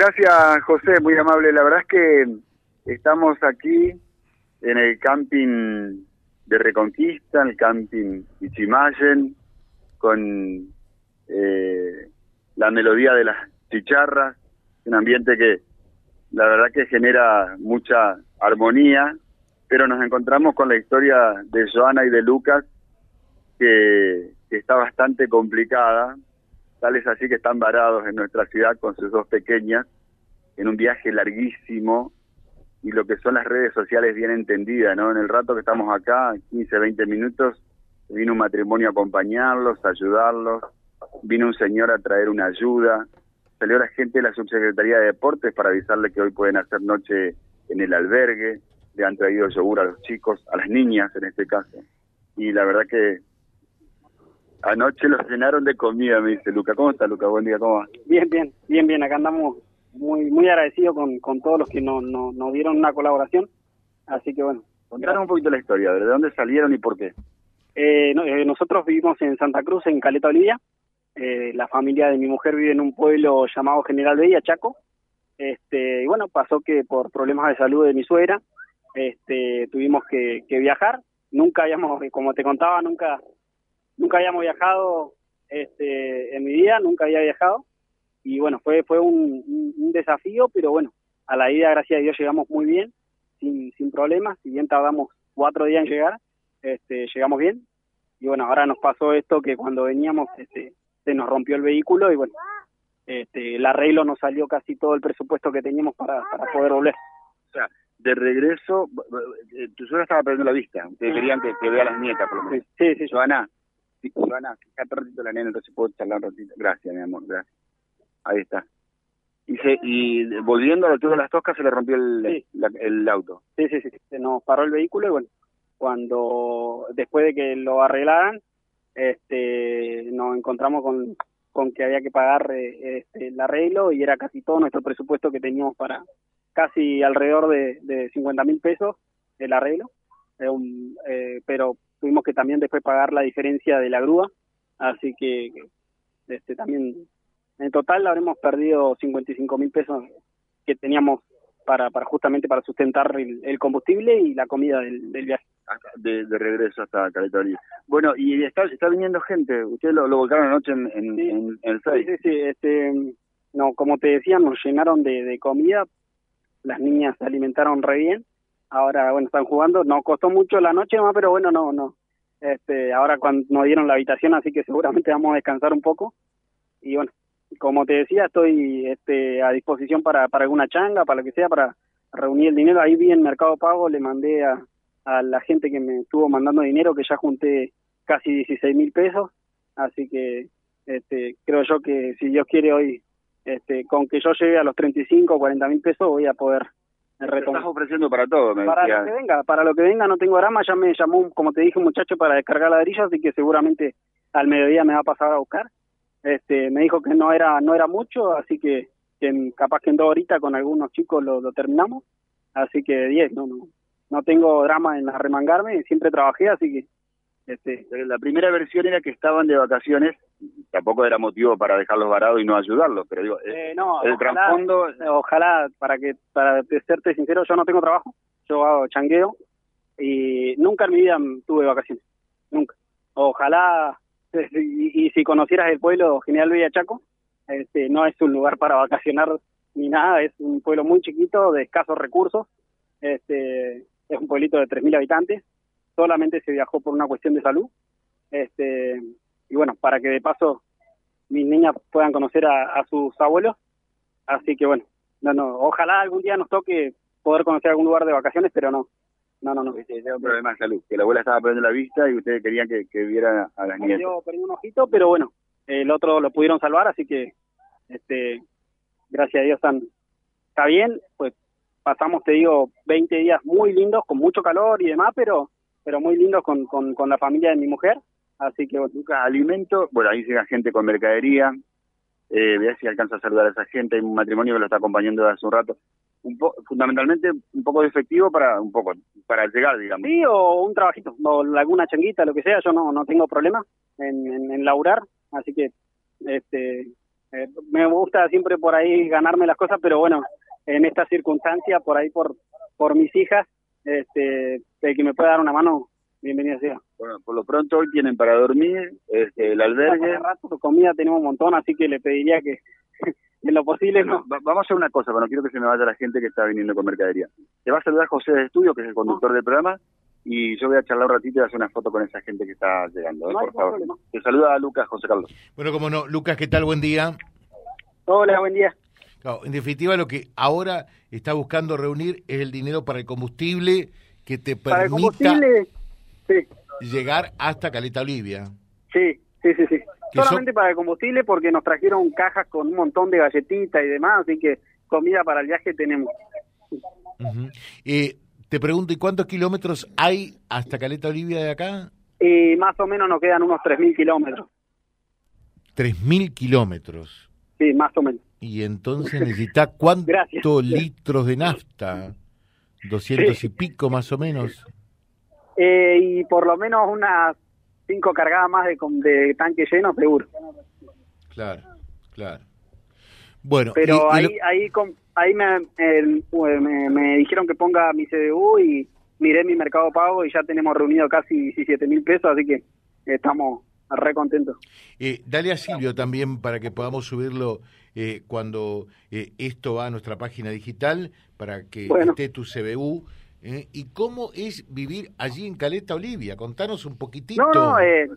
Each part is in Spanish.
Gracias, José, muy amable. La verdad es que estamos aquí en el camping de Reconquista, el camping Ichimayen, con eh, la melodía de las chicharras, un ambiente que la verdad que genera mucha armonía, pero nos encontramos con la historia de Joana y de Lucas, que, que está bastante complicada, tal es así que están varados en nuestra ciudad con sus dos pequeñas, en un viaje larguísimo, y lo que son las redes sociales bien entendidas, ¿no? En el rato que estamos acá, 15, 20 minutos, vino un matrimonio a acompañarlos, a ayudarlos, vino un señor a traer una ayuda, salió la gente de la Subsecretaría de Deportes para avisarle que hoy pueden hacer noche en el albergue, le han traído yogur a los chicos, a las niñas en este caso. Y la verdad que anoche los llenaron de comida, me dice Luca. ¿Cómo está Luca? Buen día, ¿cómo va? Bien, bien, bien, bien. Acá andamos muy muy agradecidos con, con todos los que nos no, no dieron una colaboración. Así que bueno. Contanos un poquito la historia, ¿de dónde salieron y por qué? Eh, no, eh, nosotros vivimos en Santa Cruz, en Caleta Olivia. Eh, la familia de mi mujer vive en un pueblo llamado General Veía, Chaco. Este, y bueno, pasó que por problemas de salud de mi suegra, este, tuvimos que, que viajar. Nunca habíamos, como te contaba, nunca, nunca habíamos viajado este, en mi vida, nunca había viajado. Y bueno, fue, fue un, un, un desafío, pero bueno, a la ida, gracias a Dios, llegamos muy bien, sin, sin problemas. Si bien tardamos cuatro días en llegar, este, llegamos bien. Y bueno, ahora nos pasó esto que cuando veníamos, este, se nos rompió el vehículo y bueno, este, el arreglo nos salió casi todo el presupuesto que teníamos para, para poder volver. O sea, de regreso, b- eh, tu suegra estaba perdiendo la vista. Ustedes querían que, que vea a las nietas, por lo menos. Sí, sí, Joana, sí, fíjate un ratito la nena, entonces puedo charlar un ratito. Gracias, mi amor, gracias. Ahí está. Y, se, y volviendo a la altura de las toscas se le rompió el, Sí. la- el auto. Sí, sí, sí. Se nos paró el vehículo y bueno, cuando después de que lo arreglaran, este, nos encontramos con, con que había que pagar eh, este, el arreglo y era casi todo nuestro presupuesto que teníamos para casi alrededor de, de 50 mil pesos el arreglo, Eh, un- eh, pero tuvimos que también después pagar la diferencia de la grúa, así que este, también en total habremos perdido 55 mil pesos que teníamos para, para justamente para sustentar el, el combustible y la comida del, del viaje. De, de regreso hasta Caleta. Bueno, y está, está viniendo gente. Ustedes lo, lo volcaron anoche en, en, Sí. en- en el Sí, 6. sí, sí, este, no, como te decía, nos llenaron de, de comida, las niñas se alimentaron re bien, ahora, bueno, están jugando, nos costó mucho la noche más, pero bueno, no, no, este, ahora cuando nos dieron la habitación, así que seguramente vamos a descansar un poco, y bueno, como te decía, estoy este, a disposición para, para alguna changa, para lo que sea, para reunir el dinero, ahí vi en Mercado Pago, le mandé a, a la gente que me estuvo mandando dinero, que ya junté casi 16 mil pesos, así que este, creo yo que si Dios quiere hoy, este, con que yo llegue a los 35 o 40 mil pesos, voy a poder Estás ofreciendo para todo, me Para decía. lo que venga, para lo que venga no tengo drama, ya me llamó, como te dije, un muchacho para descargar ladrillos, así que seguramente al mediodía me va a pasar a buscar. Este, me dijo que no era no era mucho, así que, que en- capaz que en dos horitas con algunos chicos lo, lo terminamos, así que 10, no, no, no tengo drama en arremangarme, siempre trabajé, así que este, La primera versión era que estaban de vacaciones, tampoco era motivo para dejarlos varados y no ayudarlos, pero digo, eh, eh, no, el ojalá- trasfondo, ojalá para que para serte sincero yo no tengo trabajo yo hago changueo y nunca en mi vida tuve vacaciones nunca. Ojalá y, y si conocieras el pueblo General Villa Chaco este no es un lugar para vacacionar ni nada es un pueblo muy chiquito de escasos recursos este es un pueblito de 3000 habitantes solamente se viajó por una cuestión de salud este y bueno para que de paso mis niñas puedan conocer a, a sus abuelos Así que bueno, no, no, ojalá algún día nos toque poder conocer algún lugar de vacaciones, pero no, no, no, no. era un problema de salud, que la abuela estaba perdiendo la vista y ustedes querían que, que viera a las nietas. Yo perdí un ojito, pero bueno, el otro lo pudieron salvar, así que, este, gracias a Dios están, está bien, pues pasamos, te digo, 20 días muy lindos, con mucho calor y demás, pero, pero muy lindos con, con, con la familia de mi mujer, así que bueno, alimento, bueno, ahí llega gente con mercadería, eh, vea si alcanza a saludar a esa gente, hay un matrimonio que lo está acompañando desde hace un rato, un po- fundamentalmente un poco de efectivo para, un poco, para llegar, digamos. Sí, o un trabajito, o alguna changuita, lo que sea, yo no, no tengo problema en, en, en laburar, así que este eh, me gusta siempre por ahí ganarme las cosas, pero bueno, en esta circunstancia, por ahí por, por mis hijas, este, el que me pueda dar una mano, bienvenido sea. Bueno, por lo pronto hoy tienen para dormir, este, el albergue. Rato, comida tenemos un montón, así que le pediría que en lo posible no. vamos a hacer una cosa, pero no quiero que se me vaya la gente que está viniendo con mercadería. Te va a saludar José de Estudio, que es el conductor del programa, y yo voy a charlar un ratito y hacer una foto con esa gente que está llegando, ¿eh? por favor. Te saluda a Lucas, José Carlos. Bueno, como no, Lucas, ¿qué tal? Buen día. Hola, buen día. En definitiva, lo que ahora está buscando reunir es el dinero para el combustible que te permita llegar hasta Caleta Olivia. Sí, sí, sí, sí. Solamente para el combustible porque nos trajeron cajas con un montón de galletitas y demás, así que comida para el viaje tenemos. eh, te pregunto, ¿y cuántos kilómetros hay hasta Caleta Olivia de acá? Y más o menos nos quedan unos 3.000 kilómetros. ¿3.000 kilómetros? Sí, más o menos. ¿Y entonces necesita cuántos litros de nafta? ¿200 y pico más o menos? Eh, y por lo menos unas cinco cargadas más de, de tanque lleno, seguro. Claro, claro. Bueno, pero ahí, ahí, ahí me, me, dijeron que ponga mi CDU y miré mi mercado pago y ya tenemos reunido casi 17 mil pesos, así que estamos re contentos. Eh, dale a Silvio también para que podamos subirlo eh, cuando eh, esto va a nuestra página digital, para que esté tu CBU. Eh, ¿Y cómo es vivir allí en Caleta Olivia? Contanos un poquitito. No, no, es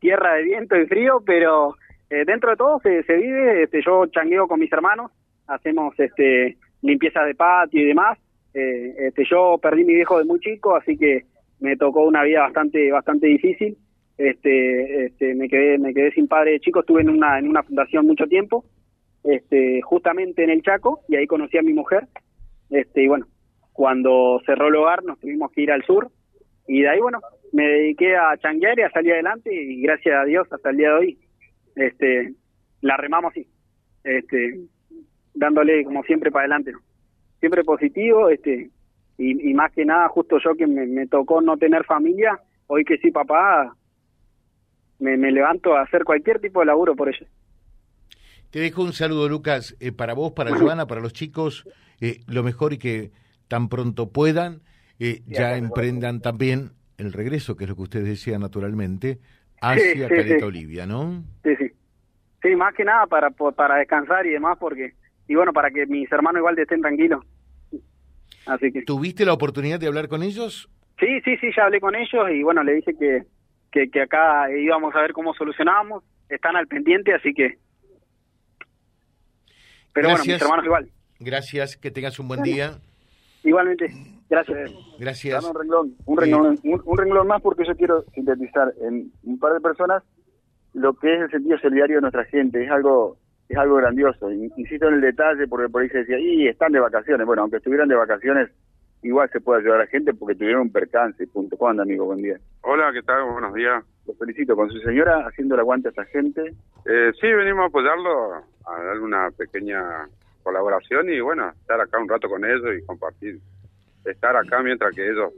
tierra de viento y frío, pero dentro de todo se, se vive. Este, yo changueo con mis hermanos, hacemos este limpieza de patio y demás. este, yo perdí mi viejo de muy chico, así que me tocó una vida bastante bastante difícil. Este, este, me quedé me quedé sin padre de chico, estuve en una en una fundación mucho tiempo, este, justamente en el Chaco y ahí conocí a mi mujer. Este, y bueno, cuando cerró el hogar nos tuvimos que ir al sur y de ahí bueno, me dediqué a changuear y a salir adelante y gracias a Dios hasta el día de hoy este la remamos así. Este dándole como siempre para adelante. Siempre positivo, este y, más que nada justo yo que me, tocó no tener familia, hoy que sí papá, me, levanto a hacer cualquier tipo de laburo por ellos. Te dejo un saludo, Lucas, eh, para vos, para Joana, para los chicos, eh, lo mejor y que tan pronto puedan, eh, ya emprendan también el regreso, que es lo que ustedes decían naturalmente, hacia Caleta Olivia, ¿no? Sí, sí. Sí, más que nada para, para descansar y demás, porque, y bueno, para que mis hermanos igual estén tranquilos. ¿Tuviste la oportunidad de hablar con ellos? Sí, sí, sí, ya hablé con ellos y bueno, le dije que, que, acá íbamos a ver cómo solucionábamos. Están al pendiente, así que... Pero bueno, mis hermanos igual. Gracias, que tengas un buen día. Igualmente, gracias. Gracias. un renglón, un renglón, un, renglón más porque yo quiero sintetizar en un par de personas lo que es el sentido solidario de nuestra gente. Es algo es algo grandioso. Insisto en el detalle porque por ahí se decía, y están de vacaciones. Bueno, aunque estuvieran de vacaciones, igual se puede ayudar a la gente porque tuvieron un percance. Punto. ¿Cómo anda, amigo? Buen día. Hola, ¿qué tal? Buenos días. Los felicito. ¿Con su señora haciendo el aguante a esta gente? Eh, sí, venimos a apoyarlo, a darle una pequeña colaboración y bueno, estar acá un rato con ellos y compartir. Estar acá mientras que ellos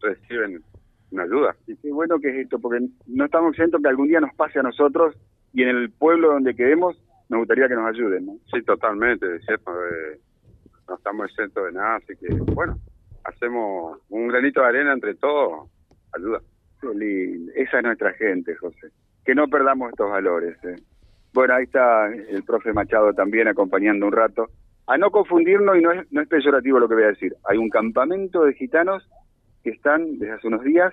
reciben una ayuda. Y qué bueno que es esto, porque no estamos exentos que algún día nos pase a nosotros y en el pueblo donde quedemos me gustaría que nos ayuden, ¿no? Sí, totalmente, es cierto. Eh, no estamos exentos de nada, así que, bueno, hacemos un granito de arena entre todos, ayuda. Esa es nuestra gente, José. Que no perdamos estos valores. ¿eh? Bueno, ahí está el profe Machado también acompañando un rato. A no confundirnos, y no es, no es peyorativo lo que voy a decir, hay un campamento de gitanos que están desde hace unos días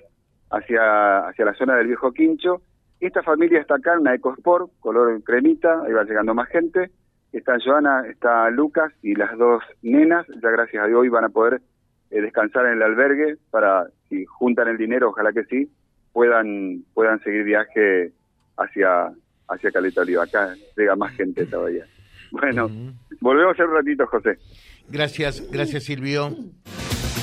hacia, hacia la zona del Viejo Quincho esta familia está acá, una EcoSport, color cremita, ahí va llegando más gente. Está Joana, está Lucas y las dos nenas, ya gracias a Dios hoy van a poder eh, descansar en el albergue para, si juntan el dinero, ojalá que sí, puedan puedan seguir viaje hacia hacia Caleta Oliva. Acá llega más gente todavía. Bueno, volvemos en un ratito, José. Gracias, gracias Silvio.